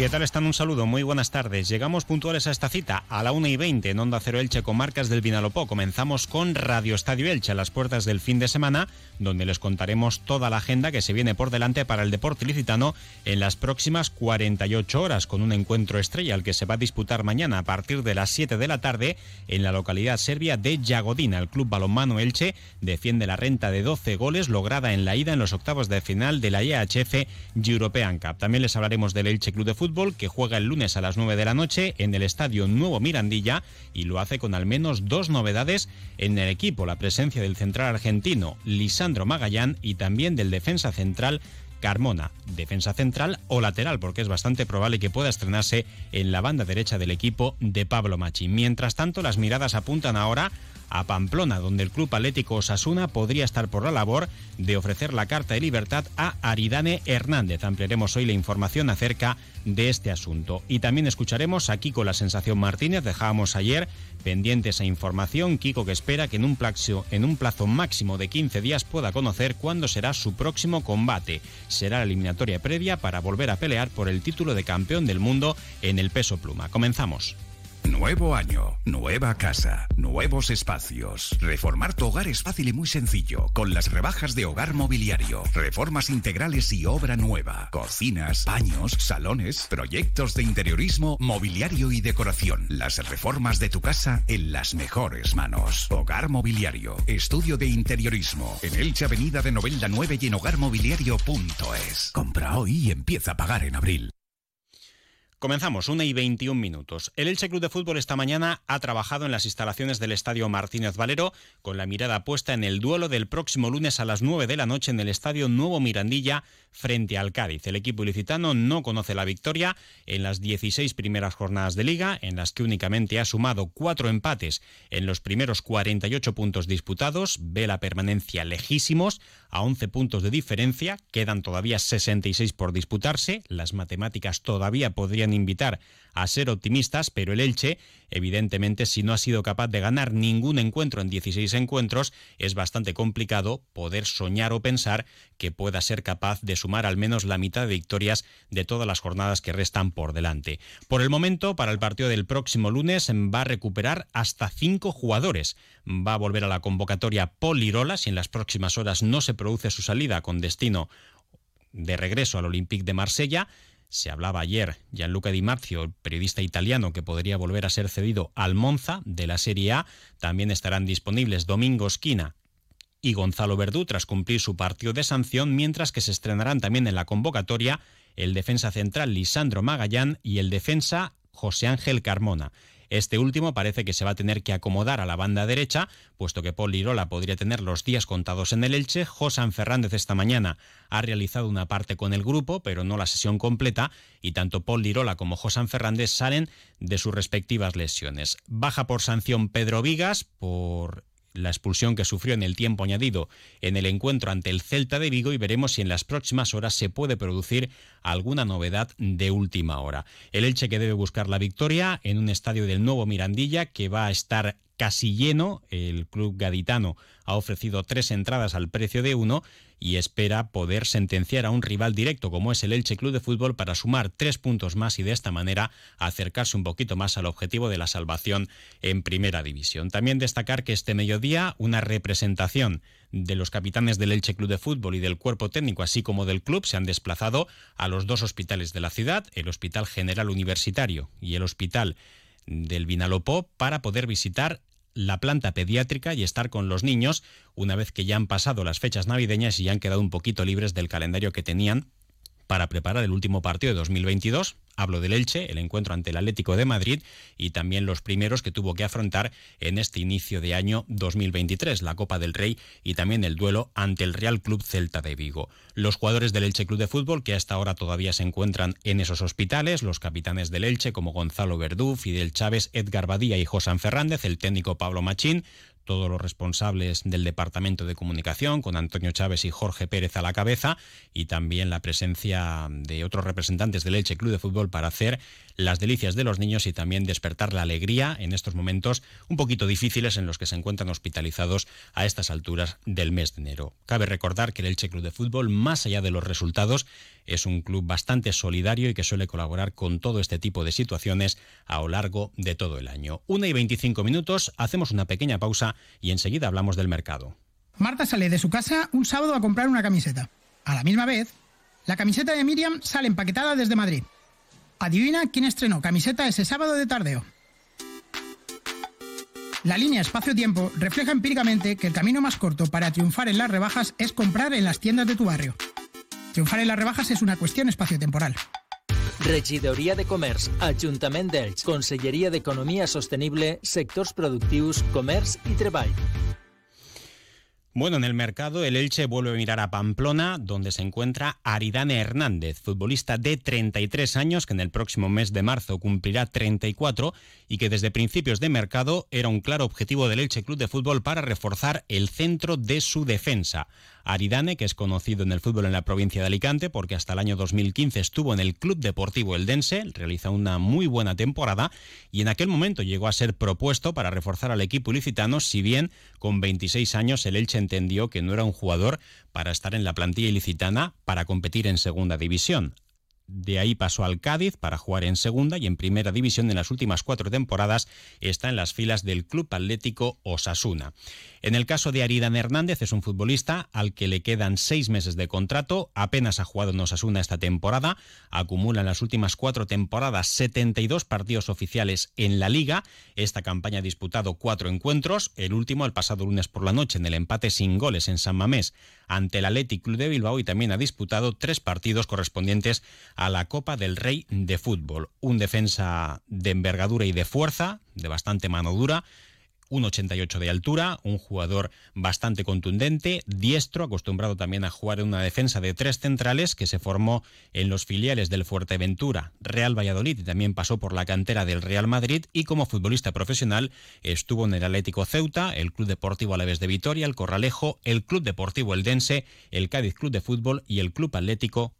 ¿Qué tal están? Un saludo, muy buenas tardes. Llegamos puntuales a esta cita, a la 1 y 20 en Onda Cero Elche con marcas del Vinalopó. Comenzamos con Radio Estadio Elche a las puertas del fin de semana, donde les contaremos toda la agenda que se viene por delante para el deporte licitano en las próximas 48 horas, con un encuentro estrella al que se va a disputar mañana a partir de las 7 de la tarde en la localidad serbia de Yagodina. El club balonmano Elche defiende la renta de 12 goles lograda en la ida en los octavos de final de la IHF European Cup. También les hablaremos del Elche Club de Fútbol que juega el lunes a las 9 de la noche en el Estadio Nuevo Mirandilla y lo hace con al menos dos novedades en el equipo, la presencia del central argentino Lisandro Magallán y también del defensa central Carmona, defensa central o lateral, porque es bastante probable que pueda estrenarse en la banda derecha del equipo de Pablo Machi. Mientras tanto, las miradas apuntan ahora a Pamplona, donde el Club Atlético Osasuna podría estar por la labor de ofrecer la carta de libertad a Aridane Hernández. Ampliaremos hoy la información acerca de este asunto. Y también escucharemos a Kiko La Sensación Martínez, dejábamos ayer pendiente esa información. Kiko que espera que en un, plazo, en un plazo máximo de 15 días pueda conocer cuándo será su próximo combate. Será la eliminatoria previa para volver a pelear por el título de campeón del mundo en el peso pluma. Comenzamos. Nuevo año, nueva casa, nuevos espacios. Reformar tu hogar es fácil y muy sencillo con las rebajas de Hogar Mobiliario. Reformas integrales y obra nueva. Cocinas, baños, salones, proyectos de interiorismo, mobiliario y decoración. Las reformas de tu casa en las mejores manos. Hogar Mobiliario, estudio de interiorismo. En Elche Avenida de Novelda 9 y en hogarmobiliario.es. Compra hoy y empieza a pagar en abril. Comenzamos, 1 y 21 minutos. El Elche Club de Fútbol esta mañana ha trabajado en las instalaciones del Estadio Martínez Valero con la mirada puesta en el duelo del próximo lunes a las 9 de la noche en el Estadio Nuevo Mirandilla frente al Cádiz. El equipo ilicitano no conoce la victoria en las 16 primeras jornadas de liga, en las que únicamente ha sumado cuatro empates en los primeros 48 puntos disputados, ve la permanencia lejísimos a 11 puntos de diferencia, quedan todavía 66 por disputarse, las matemáticas todavía podrían invitar a ser optimistas, pero el Elche, evidentemente, si no ha sido capaz de ganar ningún encuentro en 16 encuentros, es bastante complicado poder soñar o pensar que pueda ser capaz de sumar al menos la mitad de victorias de todas las jornadas que restan por delante. Por el momento, para el partido del próximo lunes, va a recuperar hasta cinco jugadores. Va a volver a la convocatoria Paul Lirola, si en las próximas horas no se produce su salida con destino de regreso al Olympique de Marsella se hablaba ayer, Gianluca Di Marzio, el periodista italiano que podría volver a ser cedido al Monza de la Serie A. También estarán disponibles Domingo Esquina y Gonzalo Verdú tras cumplir su partido de sanción, mientras que se estrenarán también en la convocatoria el defensa central Lisandro Magallán y el defensa José Ángel Carmona. Este último parece que se va a tener que acomodar a la banda derecha, puesto que Paul Lirola podría tener los días contados en el Elche. Josan Fernández esta mañana ha realizado una parte con el grupo, pero no la sesión completa, y tanto Paul Lirola como Josan Fernández salen de sus respectivas lesiones. Baja por sanción Pedro Vigas por la expulsión que sufrió en el tiempo añadido en el encuentro ante el Celta de Vigo y veremos si en las próximas horas se puede producir alguna novedad de última hora. El Elche que debe buscar la victoria en un estadio del nuevo Mirandilla que va a estar casi lleno. El club gaditano ha ofrecido tres entradas al precio de uno y espera poder sentenciar a un rival directo como es el Elche Club de Fútbol para sumar tres puntos más y de esta manera acercarse un poquito más al objetivo de la salvación en primera división. También destacar que este mediodía una representación de los capitanes del Elche Club de Fútbol y del cuerpo técnico así como del club se han desplazado a los dos hospitales de la ciudad, el Hospital General Universitario y el Hospital del Vinalopó para poder visitar la planta pediátrica y estar con los niños una vez que ya han pasado las fechas navideñas y ya han quedado un poquito libres del calendario que tenían para preparar el último partido de 2022. Hablo del Elche, el encuentro ante el Atlético de Madrid y también los primeros que tuvo que afrontar en este inicio de año 2023, la Copa del Rey y también el duelo ante el Real Club Celta de Vigo. Los jugadores del Elche Club de Fútbol que hasta ahora todavía se encuentran en esos hospitales, los capitanes del Elche como Gonzalo Verdú, Fidel Chávez, Edgar Badía y José Fernández, el técnico Pablo Machín, todos los responsables del Departamento de Comunicación, con Antonio Chávez y Jorge Pérez a la cabeza, y también la presencia de otros representantes del Elche Club de Fútbol para hacer las delicias de los niños y también despertar la alegría en estos momentos un poquito difíciles en los que se encuentran hospitalizados a estas alturas del mes de enero. Cabe recordar que el Elche Club de Fútbol, más allá de los resultados, es un club bastante solidario y que suele colaborar con todo este tipo de situaciones a lo largo de todo el año. Una y 25 minutos, hacemos una pequeña pausa y enseguida hablamos del mercado. Marta sale de su casa un sábado a comprar una camiseta. A la misma vez, la camiseta de Miriam sale empaquetada desde Madrid. Adivina quién estrenó camiseta ese sábado de tardeo. La línea espacio-tiempo refleja empíricamente que el camino más corto para triunfar en las rebajas es comprar en las tiendas de tu barrio. Triunfar en las rebajas es una cuestión espacio-temporal. Regidoria de Comerç, Ajuntament d'Elx, Conselleria d'Economia Sostenible, Sectors Productius, Comerç i Treball. Bueno, en el mercado el Elche vuelve a mirar a Pamplona, donde se encuentra Aridane Hernández, futbolista de 33 años que en el próximo mes de marzo cumplirá 34 y que desde principios de mercado era un claro objetivo del Elche Club de Fútbol para reforzar el centro de su defensa. Aridane, que es conocido en el fútbol en la provincia de Alicante porque hasta el año 2015 estuvo en el Club Deportivo Eldense, realiza una muy buena temporada y en aquel momento llegó a ser propuesto para reforzar al equipo ilicitano, si bien con 26 años el Elche entendió que no era un jugador para estar en la plantilla ilicitana para competir en segunda división. De ahí pasó al Cádiz para jugar en segunda y en primera división en las últimas cuatro temporadas está en las filas del Club Atlético Osasuna. En el caso de Aridan Hernández es un futbolista al que le quedan seis meses de contrato, apenas ha jugado en Osasuna esta temporada, acumula en las últimas cuatro temporadas 72 partidos oficiales en la liga, esta campaña ha disputado cuatro encuentros, el último el pasado lunes por la noche en el empate sin goles en San Mamés ante el Athletic Club de Bilbao y también ha disputado tres partidos correspondientes a la Copa del Rey de Fútbol. Un defensa de envergadura y de fuerza, de bastante mano dura, 1,88 de altura, un jugador bastante contundente, diestro, acostumbrado también a jugar en una defensa de tres centrales que se formó en los filiales del Fuerteventura, Real Valladolid y también pasó por la cantera del Real Madrid y como futbolista profesional estuvo en el Atlético Ceuta, el Club Deportivo Alaves de Vitoria, el Corralejo, el Club Deportivo Eldense, el Cádiz Club de Fútbol y el Club Atlético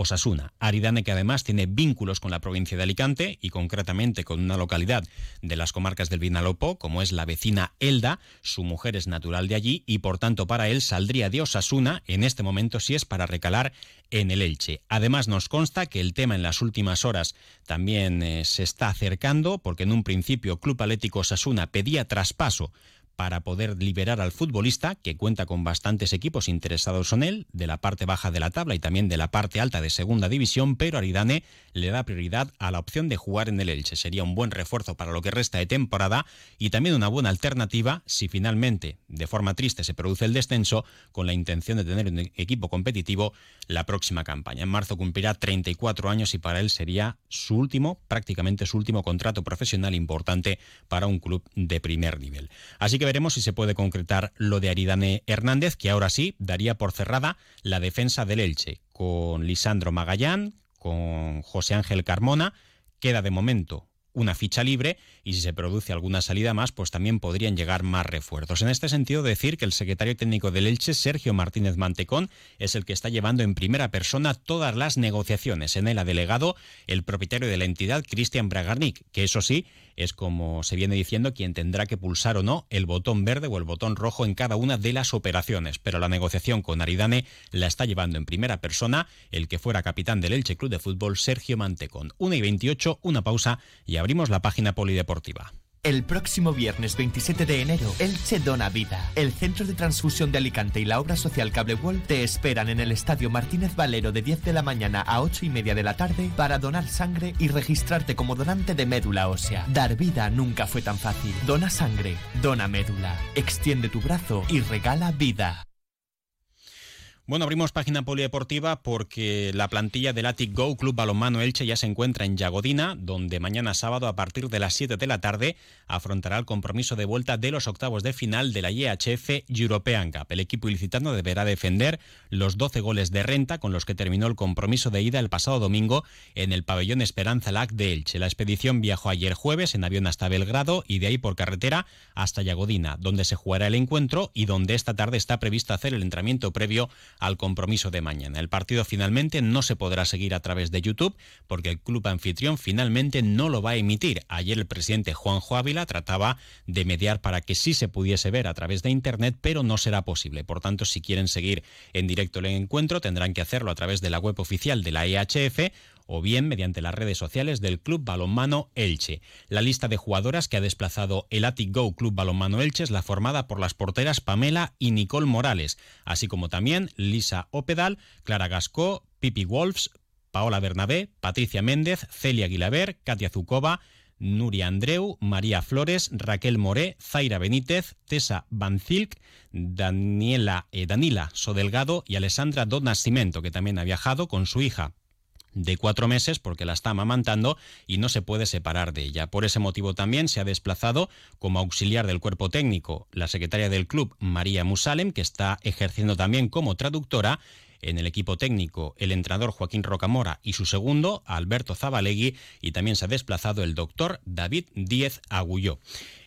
Osasuna. Aridane que además tiene vínculos con la provincia de Alicante y concretamente con una localidad de las comarcas del Vinalopó, como es la vecina Elda. Su mujer es natural de allí y por tanto para él saldría de Osasuna en este momento si es para recalar en el Elche. Además nos consta que el tema en las últimas horas también eh, se está acercando porque en un principio Club Atlético Osasuna pedía traspaso para poder liberar al futbolista, que cuenta con bastantes equipos interesados en él, de la parte baja de la tabla y también de la parte alta de segunda división, pero Aridane le da prioridad a la opción de jugar en el Elche. Sería un buen refuerzo para lo que resta de temporada y también una buena alternativa si finalmente, de forma triste, se produce el descenso, con la intención de tener un equipo competitivo la próxima campaña. En marzo cumplirá 34 años y para él sería su último, prácticamente su último contrato profesional importante para un club de primer nivel. Así que veremos si se puede concretar lo de Aridane Hernández, que ahora sí daría por cerrada la defensa del Elche, con Lisandro Magallán, con José Ángel Carmona. Queda de momento una ficha libre y si se produce alguna salida más, pues también podrían llegar más refuerzos. En este sentido, decir que el secretario técnico del Elche, Sergio Martínez Mantecón, es el que está llevando en primera persona todas las negociaciones. En él ha delegado el propietario de la entidad, Cristian Bragarnik, que eso sí, es como se viene diciendo quien tendrá que pulsar o no el botón verde o el botón rojo en cada una de las operaciones. Pero la negociación con Aridane la está llevando en primera persona el que fuera capitán del Elche Club de Fútbol, Sergio Mantecón. 1 y 28, una pausa y abrimos la página polideportiva. El próximo viernes 27 de enero, Elche Dona Vida. El Centro de Transfusión de Alicante y la obra social Cable Wall te esperan en el Estadio Martínez Valero de 10 de la mañana a 8 y media de la tarde para donar sangre y registrarte como donante de médula ósea. Dar vida nunca fue tan fácil. Dona sangre, dona médula. Extiende tu brazo y regala vida. Bueno, abrimos página polideportiva porque la plantilla del Atic Go Club Balonmano Elche ya se encuentra en Yagodina, donde mañana sábado a partir de las 7 de la tarde afrontará el compromiso de vuelta de los octavos de final de la IHF European Cup. El equipo ilicitano deberá defender los 12 goles de renta con los que terminó el compromiso de ida el pasado domingo en el pabellón Esperanza Lac de Elche. La expedición viajó ayer jueves en avión hasta Belgrado y de ahí por carretera hasta Yagodina, donde se jugará el encuentro y donde esta tarde está previsto hacer el entrenamiento previo al compromiso de mañana. El partido finalmente no se podrá seguir a través de YouTube porque el club anfitrión finalmente no lo va a emitir. Ayer el presidente Juanjo Ávila trataba de mediar para que sí se pudiese ver a través de Internet, pero no será posible. Por tanto, si quieren seguir en directo el encuentro, tendrán que hacerlo a través de la web oficial de la EHF o bien mediante las redes sociales del Club Balonmano Elche. La lista de jugadoras que ha desplazado el Atic Go Club Balonmano Elche es la formada por las porteras Pamela y Nicole Morales, así como también Lisa Opedal, Clara Gascó, Pipi Wolfs, Paola Bernabé, Patricia Méndez, Celia Aguilaber, Katia Zukova, Nuria Andreu, María Flores, Raquel Moré, Zaira Benítez, Tessa Banzilk, Daniela eh, Danila Sodelgado y Alessandra Don Nascimento, que también ha viajado con su hija de cuatro meses porque la está amamantando y no se puede separar de ella. Por ese motivo también se ha desplazado como auxiliar del cuerpo técnico la secretaria del club, María Musalem, que está ejerciendo también como traductora en el equipo técnico el entrenador Joaquín Rocamora y su segundo, Alberto Zabalegui, y también se ha desplazado el doctor David Díez Agulló.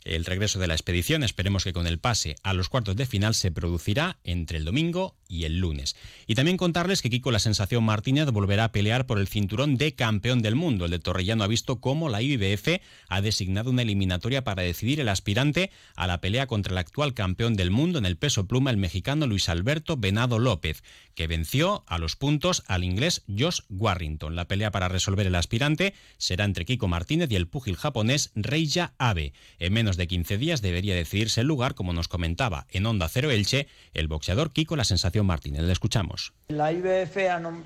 El regreso de la expedición, esperemos que con el pase a los cuartos de final se producirá entre el domingo y el lunes. Y también contarles que Kiko La Sensación Martínez volverá a pelear por el cinturón de campeón del mundo. El de Torrellano ha visto cómo la IBF ha designado una eliminatoria para decidir el aspirante a la pelea contra el actual campeón del mundo en el peso pluma, el mexicano Luis Alberto Venado López, que venció a los puntos al inglés Josh Warrington. La pelea para resolver el aspirante será entre Kiko Martínez y el púgil japonés Reija Abe. En menos de 15 días debería decidirse el lugar, como nos comentaba en Onda Cero Elche, el boxeador Kiko La Sensación Martínez. Le escuchamos. La IBF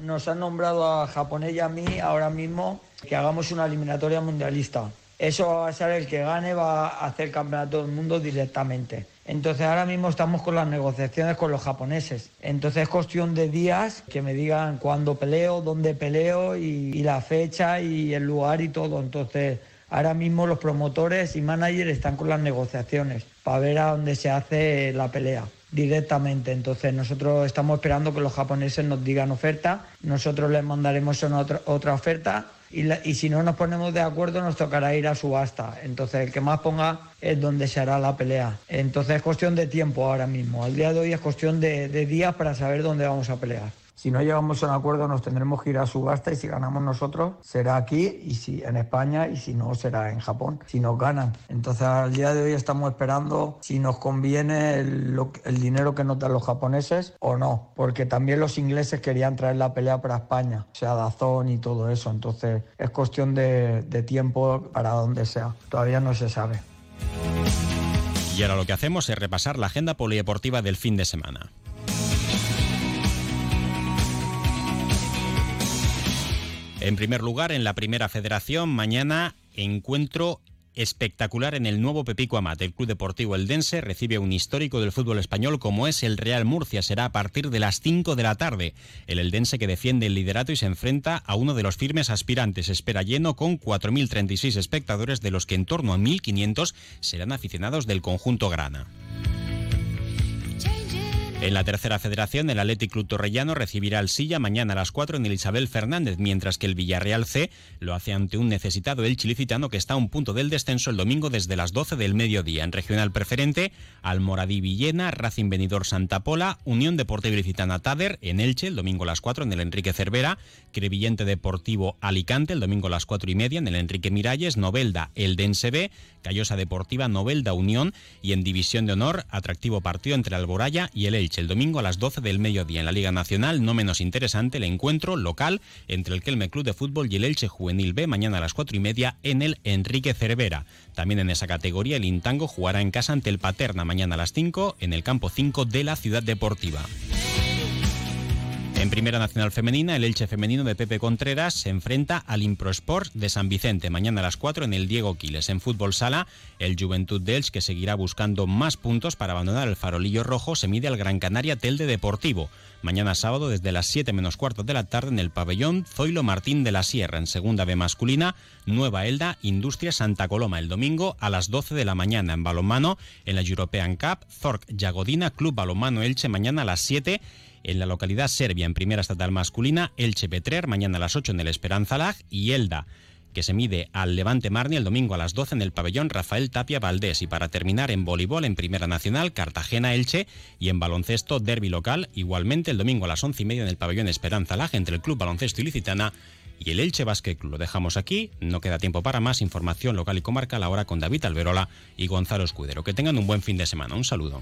nos ha nombrado a japonés y a mí ahora mismo que hagamos una eliminatoria mundialista. Eso va a ser el que gane, va a hacer campeonato del mundo directamente. Entonces ahora mismo estamos con las negociaciones con los japoneses. Entonces es cuestión de días que me digan cuándo peleo, dónde peleo y, y la fecha y el lugar y todo. Entonces Ahora mismo los promotores y managers están con las negociaciones para ver a dónde se hace la pelea directamente. Entonces nosotros estamos esperando que los japoneses nos digan oferta, nosotros les mandaremos otra, otra oferta y, y, si no nos ponemos de acuerdo nos tocará ir a subasta. Entonces el que más ponga es donde se hará la pelea. Entonces es cuestión de tiempo ahora mismo. Al día de hoy es cuestión de, de días para saber dónde vamos a pelear. Si no llegamos a un acuerdo nos tendremos que ir a subasta y si ganamos nosotros será aquí y si en España y si no será en Japón, si nos ganan. Entonces al día de hoy estamos esperando si nos conviene el, dinero que nos dan los japoneses o no, porque también los ingleses querían traer la pelea para España, o sea, Dazón y todo eso. Entonces es cuestión de tiempo para donde sea. Todavía no se sabe. Y ahora lo que hacemos es repasar la agenda polideportiva del fin de semana. En primer lugar, en la primera federación, mañana encuentro espectacular en el nuevo Pepico Amat. El Club Deportivo Eldense recibe un histórico del fútbol español como es el Real Murcia. Será a partir de las 5 de la tarde. El Eldense que defiende el liderato y se enfrenta a uno de los firmes aspirantes. Espera lleno con 4.036 espectadores, de los que en torno a 1.500 serán aficionados del conjunto grana. En la tercera federación, el Athletic Club Torrellano recibirá al Silla mañana a las 4 en el Isabel Fernández, mientras que el Villarreal C lo hace ante un necesitado el chilicitano que está a un punto del descenso el domingo desde las 12 del mediodía. En regional preferente, Almoradí Villena, Racing Benidorm Santa Pola, Unión Deportiva Ilicitana Tader en Elche el domingo a las 4 en el Enrique Cervera, Crevillente Deportivo Alicante el domingo a las 4 y media en el Enrique Miralles, Novelda el Dense B, Callosa Deportiva Novelda Unión y en División de Honor, atractivo partido entre Alboraya y el Elche el domingo a las 12 del mediodía en la Liga Nacional, no menos interesante el encuentro local entre el Kelme Club de Fútbol y el Elche Juvenil B mañana a las 4 y media en el Enrique Cervera. También en esa categoría el Intango jugará en casa ante el Paterna mañana a las 5 en el campo 5 de la Ciudad Deportiva. En Primera Nacional Femenina, el Elche femenino de Pepe Contreras se enfrenta al Improsport de San Vicente mañana a las 4 en el Diego Quiles. En fútbol sala, el Juventud de Elche, que seguirá buscando más puntos para abandonar el farolillo rojo, se mide al Gran Canaria Telde Deportivo. Mañana sábado desde las 7 menos cuarto de la tarde en el pabellón Zoilo Martín de la Sierra. En segunda B masculina, Nueva Elda, Industria Santa Coloma. El domingo a las 12 de la mañana en balonmano en la European Cup, Zorc Yagodina, Club Balonmano Elche mañana a las 7 en la localidad serbia en primera estatal masculina, Elche Petrer, mañana a las 8 en el Esperanza Lag y Elda que se mide al Levante Marni el domingo a las 12 en el pabellón Rafael Tapia Valdés. Y para terminar, en voleibol en Primera Nacional, Cartagena Elche y en baloncesto Derby local, igualmente el domingo a las 11 y media en el pabellón Esperanza Lag entre el Club Baloncesto Ilicitana y el Elche Basket Club. Lo dejamos aquí, no queda tiempo para más información local y comarcal ahora con David Alberola y Gonzalo Escudero. Que tengan un buen fin de semana. Un saludo.